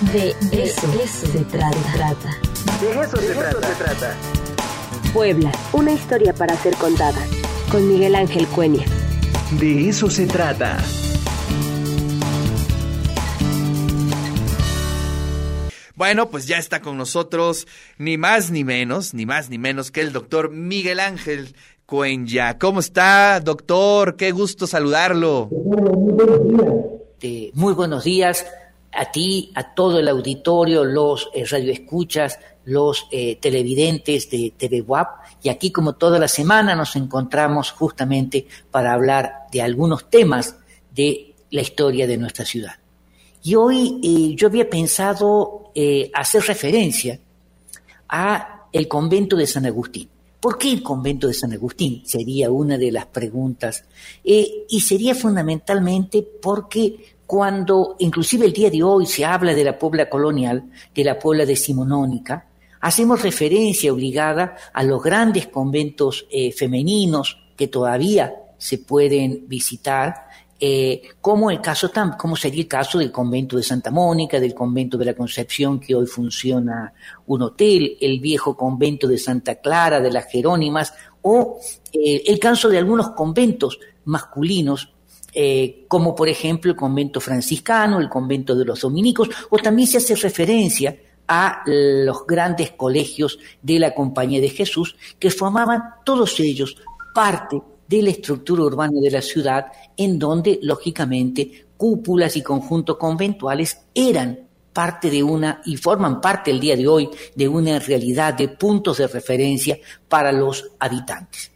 De eso, se trata. De eso se trata. Puebla, una historia para ser contada. Con Miguel Ángel Cuenya. De eso se trata. Bueno, pues ya está con nosotros ni más ni menos, ni más ni menos que el doctor Miguel Ángel Cuenya. ¿Cómo está, doctor? Qué gusto saludarlo. muy buenos días a ti, a todo el auditorio, los eh, radioescuchas, los eh, televidentes de TV WAP. Y aquí, como toda la semana, nos encontramos justamente para hablar de algunos temas de la historia de nuestra ciudad. Y hoy eh, yo había pensado hacer referencia a el convento de San Agustín. ¿Por qué el convento de San Agustín? Sería una de las preguntas. y sería fundamentalmente porque cuando inclusive el día de hoy se habla de la Puebla colonial, de la Puebla decimonónica, hacemos referencia obligada a los grandes conventos eh, femeninos que todavía se pueden visitar, eh, como el caso como sería el caso del convento de Santa Mónica, del convento de la Concepción, que hoy funciona un hotel, el viejo convento de Santa Clara, de las Jerónimas, o eh, el caso de algunos conventos masculinos eh, como por ejemplo el convento franciscano, el convento de los dominicos, o también se hace referencia a los grandes colegios de la Compañía de Jesús, que formaban todos ellos parte de la estructura urbana de la ciudad, en donde, lógicamente, cúpulas y conjuntos conventuales eran parte de una, y forman parte el día de hoy, de una realidad de puntos de referencia para los habitantes.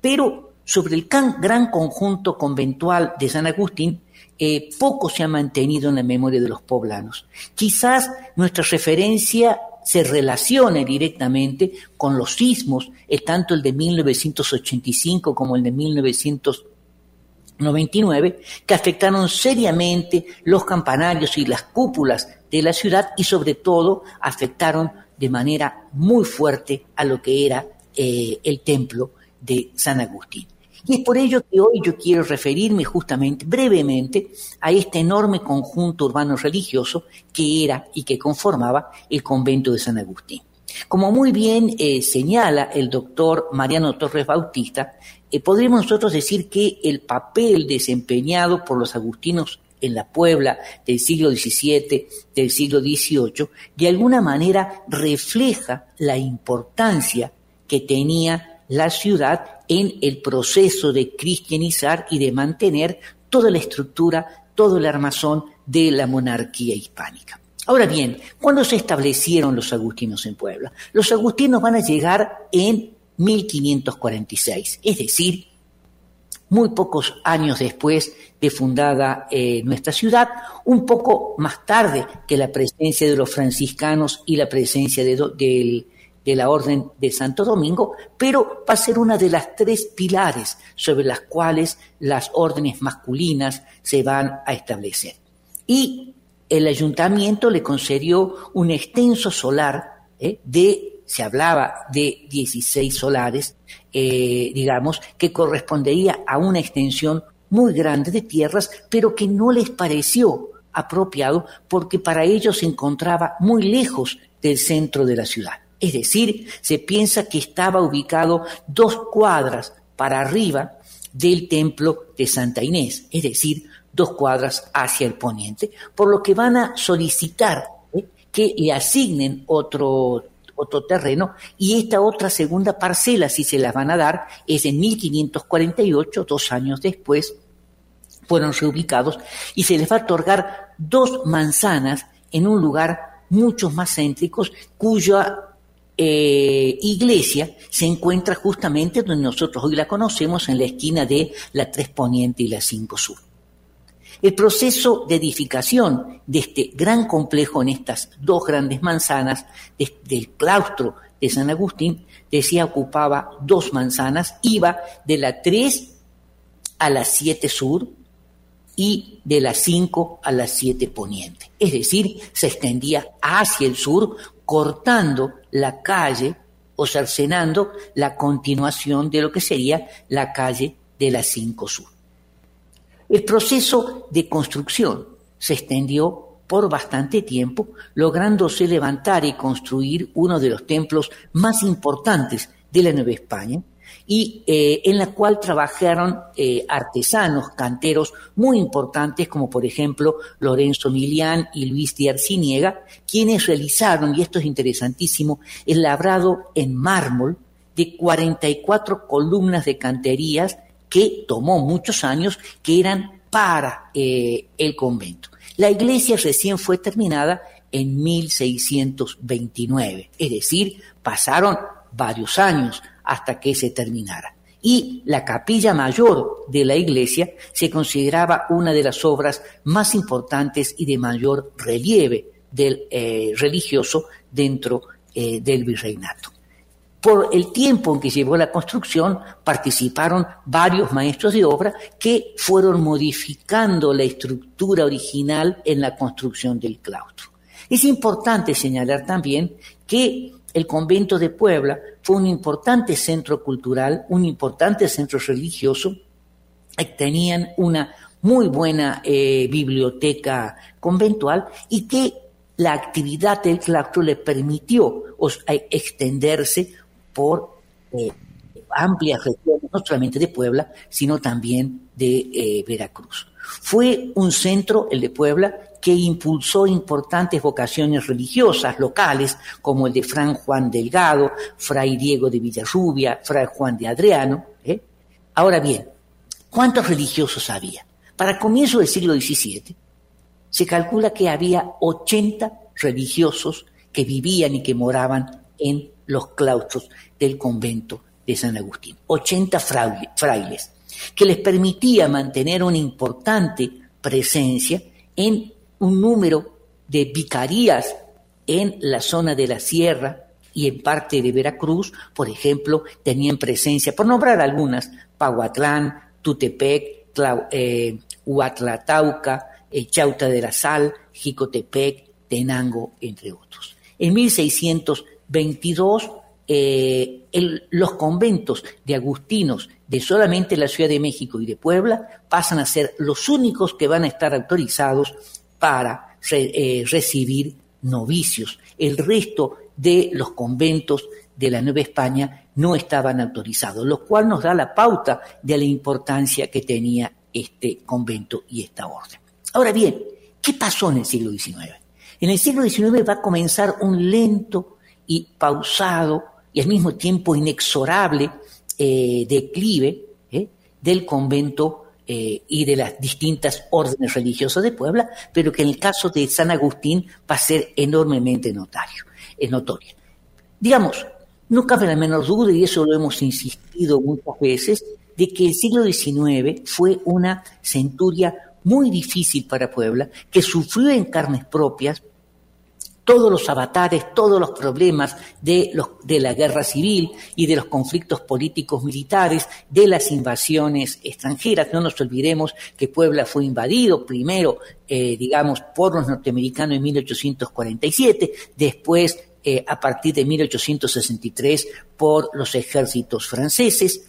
Pero sobre el gran conjunto conventual de San Agustín, eh, poco se ha mantenido en la memoria de los poblanos. Quizás nuestra referencia se relacione directamente con los sismos, eh, tanto el de 1985 como el de 1999, que afectaron seriamente los campanarios y las cúpulas de la ciudad y sobre todo afectaron de manera muy fuerte a lo que era eh, el templo de San Agustín. Y es por ello que hoy yo quiero referirme justamente, brevemente, a este enorme conjunto urbano religioso que era y que conformaba el convento de San Agustín. Como muy bien eh, señala el doctor Mariano Torres Bautista, eh, podríamos nosotros decir que el papel desempeñado por los agustinos en la Puebla del siglo XVII, del siglo XVIII, de alguna manera refleja la importancia que tenía la ciudad en el proceso de cristianizar y de mantener toda la estructura, todo el armazón de la monarquía hispánica. Ahora bien, ¿cuándo se establecieron los agustinos en Puebla? Los agustinos van a llegar en 1546, es decir, muy pocos años después de fundada eh, nuestra ciudad, un poco más tarde que la presencia de los franciscanos y la presencia de, del de la Orden de Santo Domingo, pero va a ser una de las tres pilares sobre las cuales las órdenes masculinas se van a establecer. Y el ayuntamiento le concedió un extenso solar ¿eh? de, se hablaba de 16 solares, eh, digamos, que correspondería a una extensión muy grande de tierras, pero que no les pareció apropiado porque para ellos se encontraba muy lejos del centro de la ciudad. Es decir, se piensa que estaba ubicado dos cuadras para arriba del templo de Santa Inés, es decir, dos cuadras hacia el poniente, por lo que van a solicitar ¿eh? que le asignen otro, otro terreno y esta otra segunda parcela, si se las van a dar, es en 1548, dos años después, fueron reubicados y se les va a otorgar dos manzanas en un lugar mucho más céntricos cuya eh, iglesia se encuentra justamente donde nosotros hoy la conocemos, en la esquina de la Tres Poniente y la Cinco Sur. El proceso de edificación de este gran complejo en estas dos grandes manzanas del claustro de San Agustín, decía, ocupaba dos manzanas, iba de la 3 a la 7 sur y de la 5 a la 7 poniente. Es decir, se extendía hacia el sur cortando la calle o cercenando la continuación de lo que sería la calle de la 5 Sur. El proceso de construcción se extendió por bastante tiempo, lográndose levantar y construir uno de los templos más importantes de la Nueva España, y eh, en la cual trabajaron eh, artesanos, canteros muy importantes, como por ejemplo Lorenzo Milián y Luis Arciniega, quienes realizaron, y esto es interesantísimo, el labrado en mármol de 44 columnas de canterías que tomó muchos años, que eran para eh, el convento. La iglesia recién fue terminada en 1629, es decir, pasaron varios años hasta que se terminara. Y la capilla mayor de la iglesia se consideraba una de las obras más importantes y de mayor relieve del eh, religioso dentro eh, del virreinato. Por el tiempo en que llevó la construcción, participaron varios maestros de obra que fueron modificando la estructura original en la construcción del claustro. Es importante señalar también que el convento de Puebla fue un importante centro cultural, un importante centro religioso. Tenían una muy buena eh, biblioteca conventual y que la actividad del claustro le permitió extenderse por eh, amplias regiones, no solamente de Puebla, sino también de eh, Veracruz. Fue un centro, el de Puebla, que impulsó importantes vocaciones religiosas locales, como el de Fran Juan Delgado, Fray Diego de Villarrubia, Fray Juan de Adriano. ¿eh? Ahora bien, ¿cuántos religiosos había? Para comienzo del siglo XVII, se calcula que había 80 religiosos que vivían y que moraban en los claustros del convento de San Agustín. 80 frailes, que les permitía mantener una importante presencia en un número de vicarías en la zona de la sierra y en parte de Veracruz, por ejemplo, tenían presencia, por nombrar algunas, Pahuatlán, Tutepec, eh, Huatlatauca, eh, Chauta de la Sal, Jicotepec, Tenango, entre otros. En 1622, eh, los conventos de agustinos de solamente la Ciudad de México y de Puebla pasan a ser los únicos que van a estar autorizados para eh, recibir novicios. El resto de los conventos de la Nueva España no estaban autorizados, lo cual nos da la pauta de la importancia que tenía este convento y esta orden. Ahora bien, ¿qué pasó en el siglo XIX? En el siglo XIX va a comenzar un lento y pausado y al mismo tiempo inexorable eh, declive eh, del convento eh, y de las distintas órdenes religiosas de Puebla, pero que en el caso de San Agustín va a ser enormemente notario, notoria. Digamos, no cabe la menor duda, y eso lo hemos insistido muchas veces, de que el siglo XIX fue una centuria muy difícil para Puebla, que sufrió en carnes propias todos los avatares, todos los problemas de, los, de la guerra civil y de los conflictos políticos militares, de las invasiones extranjeras. No nos olvidemos que Puebla fue invadido primero, eh, digamos, por los norteamericanos en 1847, después, eh, a partir de 1863, por los ejércitos franceses,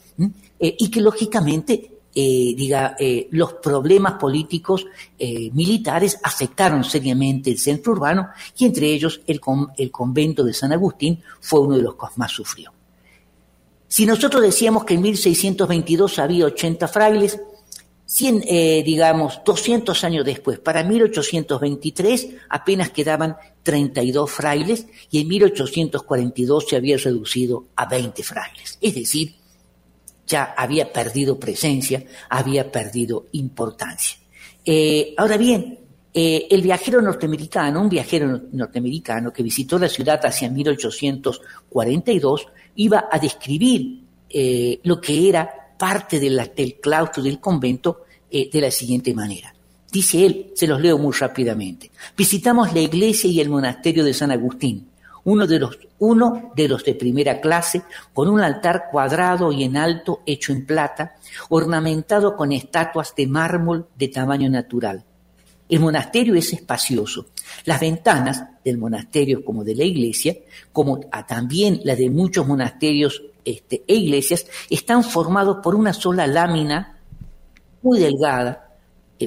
eh, y que lógicamente eh, diga, eh, los problemas políticos eh, militares afectaron seriamente el centro urbano y entre ellos el, el convento de San Agustín fue uno de los que más sufrió. Si nosotros decíamos que en 1622 había 80 frailes, 100, digamos, 200 años después, para 1823 apenas quedaban 32 frailes y en 1842 se había reducido a 20 frailes. Es decir, ya había perdido presencia, había perdido importancia. Eh, ahora bien, eh, el viajero norteamericano, un viajero norteamericano que visitó la ciudad hacia 1842, iba a describir eh, lo que era parte del claustro del convento de la siguiente manera. Dice él, se los leo muy rápidamente. Visitamos la iglesia y el monasterio de San Agustín uno de los, uno de los de primera clase, con un altar cuadrado y en alto hecho en plata, ornamentado con estatuas de mármol de tamaño natural. El monasterio es espacioso. Las ventanas del monasterio como de la iglesia, como también las de muchos monasterios este, e iglesias, están formados por una sola lámina muy delgada,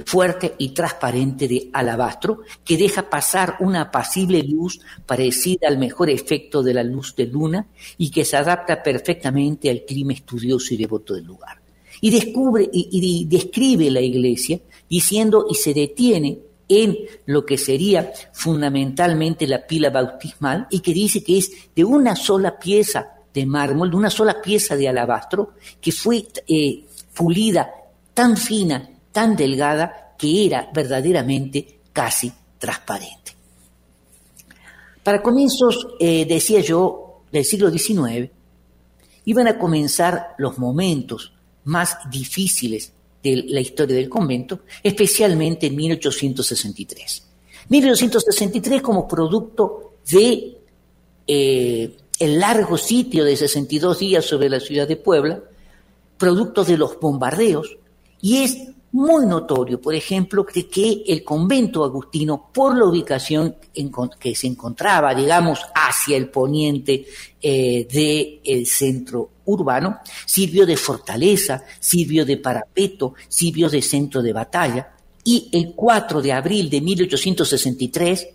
fuerte y transparente de alabastro que deja pasar una apacible luz parecida al mejor efecto de la luz de luna y que se adapta perfectamente al clima estudioso y devoto del lugar. Y descubre y, y describe la iglesia diciendo y se detiene en lo que sería fundamentalmente la pila bautismal y que dice que es de una sola pieza de mármol, de una sola pieza de alabastro que fue eh, pulida tan fina, tan delgada, que era verdaderamente casi transparente. Para comienzos, eh, decía yo, del siglo XIX, iban a comenzar los momentos más difíciles de la historia del convento, especialmente en 1863. 1863 como producto de eh, el largo sitio de 62 días sobre la ciudad de Puebla, producto de los bombardeos, y es muy notorio, por ejemplo, de que el convento agustino, por la ubicación en que se encontraba, digamos, hacia el poniente eh, del centro urbano, sirvió de fortaleza, sirvió de parapeto, sirvió de centro de batalla, y el 4 de abril de 1863,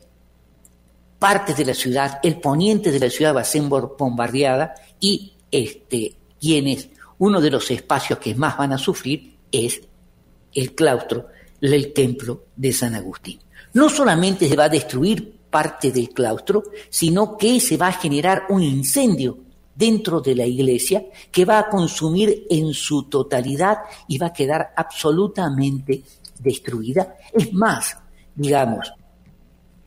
parte de la ciudad, el poniente de la ciudad va a ser bombardeada, y este, quienes, uno de los espacios que más van a sufrir es el claustro, el templo de San Agustín. No solamente se va a destruir parte del claustro, sino que se va a generar un incendio dentro de la iglesia que va a consumir en su totalidad y va a quedar absolutamente destruida. Es más, digamos,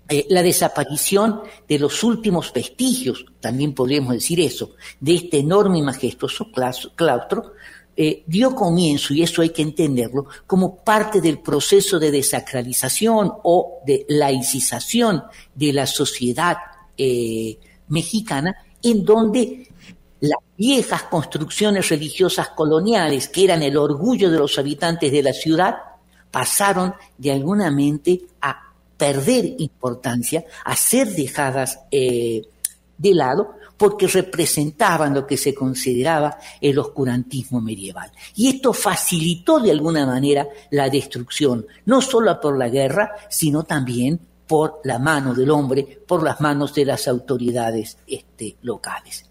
eh, la desaparición de los últimos vestigios, también podríamos decir eso, de este enorme y majestuoso claustro, eh, dio comienzo, y eso hay que entenderlo, como parte del proceso de desacralización o de laicización de la sociedad eh, mexicana, en donde las viejas construcciones religiosas coloniales, que eran el orgullo de los habitantes de la ciudad, pasaron de alguna mente a perder importancia, a ser dejadas eh, de lado, porque representaban lo que se consideraba el oscurantismo medieval. Y esto facilitó de alguna manera la destrucción, no solo por la guerra, sino también por la mano del hombre, por las manos de las autoridades este, locales.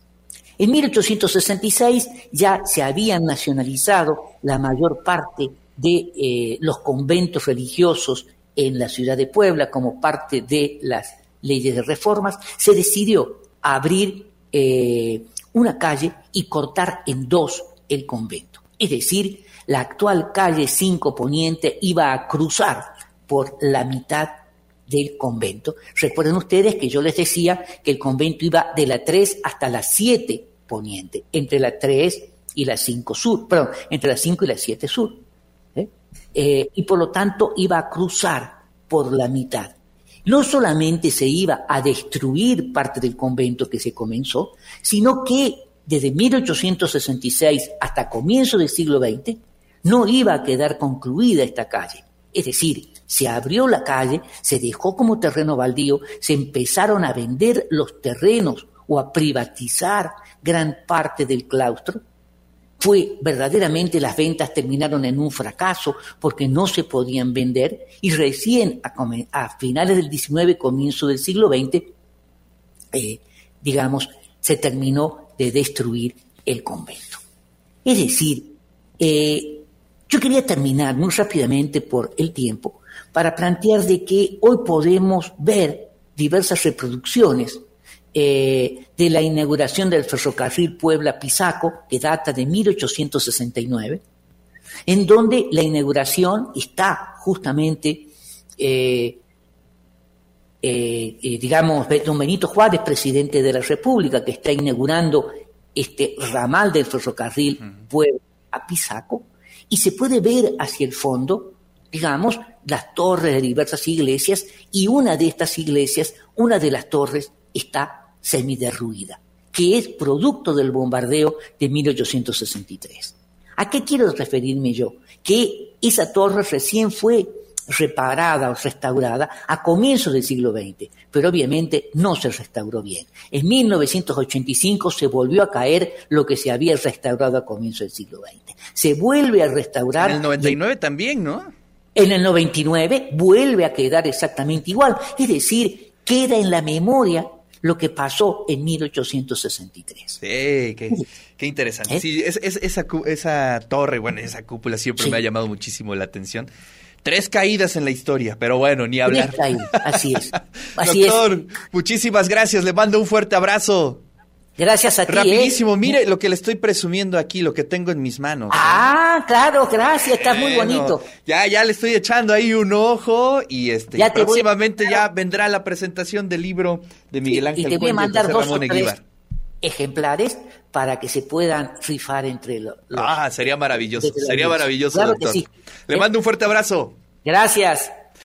En 1866 ya se habían nacionalizado la mayor parte de eh, los conventos religiosos en la ciudad de Puebla como parte de las leyes de reformas, se decidió abrir eh, una calle y cortar en dos el convento. Es decir, la actual calle 5 Poniente iba a cruzar por la mitad del convento. Recuerden ustedes que yo les decía que el convento iba de la 3 hasta la 7 Poniente, entre la 3 y la 5 Sur, perdón, entre la 5 y la 7 Sur. ¿eh? Eh, y por lo tanto iba a cruzar por la mitad no solamente se iba a destruir parte del convento que se comenzó, sino que desde 1866 hasta comienzo del siglo XX no iba a quedar concluida esta calle. Es decir, se abrió la calle, se dejó como terreno baldío, se empezaron a vender los terrenos o a privatizar gran parte del claustro fue verdaderamente las ventas terminaron en un fracaso porque no se podían vender y recién a, finales del 19, comienzo del siglo XX, eh, digamos, se terminó de destruir el convento. Es decir, eh, yo quería terminar muy rápidamente por el tiempo para plantear de que hoy podemos ver diversas reproducciones eh, de la inauguración del ferrocarril Puebla-Pisaco, que data de 1869, en donde la inauguración está justamente, eh, eh, digamos, don Benito Juárez, presidente de la República, que está inaugurando este ramal del ferrocarril Puebla-Pisaco, y se puede ver hacia el fondo, digamos, las torres de diversas iglesias, y una de estas iglesias, una de las torres, está semiderruida, que es producto del bombardeo de 1863. ¿A qué quiero referirme yo? Que esa torre recién fue reparada o restaurada a comienzos del siglo XX, pero obviamente no se restauró bien. En 1985 se volvió a caer lo que se había restaurado a comienzos del siglo XX. Se vuelve a restaurar. En el 99 también, ¿no? En el 99 vuelve a quedar exactamente igual. Es decir, queda en la memoria lo que pasó en 1863. Sí, qué, qué interesante. ¿Eh? Sí, es, esa, esa torre, bueno, esa cúpula siempre me ha llamado muchísimo la atención. Tres caídas en la historia, pero bueno, ni hablar. Tres caídas, así es. Así Doctor, muchísimas gracias, le mando un fuerte abrazo. Gracias a ti. ¿eh? Rapidísimo, mire lo que le estoy presumiendo aquí, lo que tengo en mis manos. ¿eh? Ah, claro, gracias, está muy bonito. Ya, ya le estoy echando ahí un ojo y este próximamente ya vendrá la presentación del libro de Miguel Ángel. Y te voy a mandar dos o tres ejemplares para que se puedan rifar entre los. Ah, sería maravilloso, sería maravilloso, doctor. Le mando un fuerte abrazo. Gracias.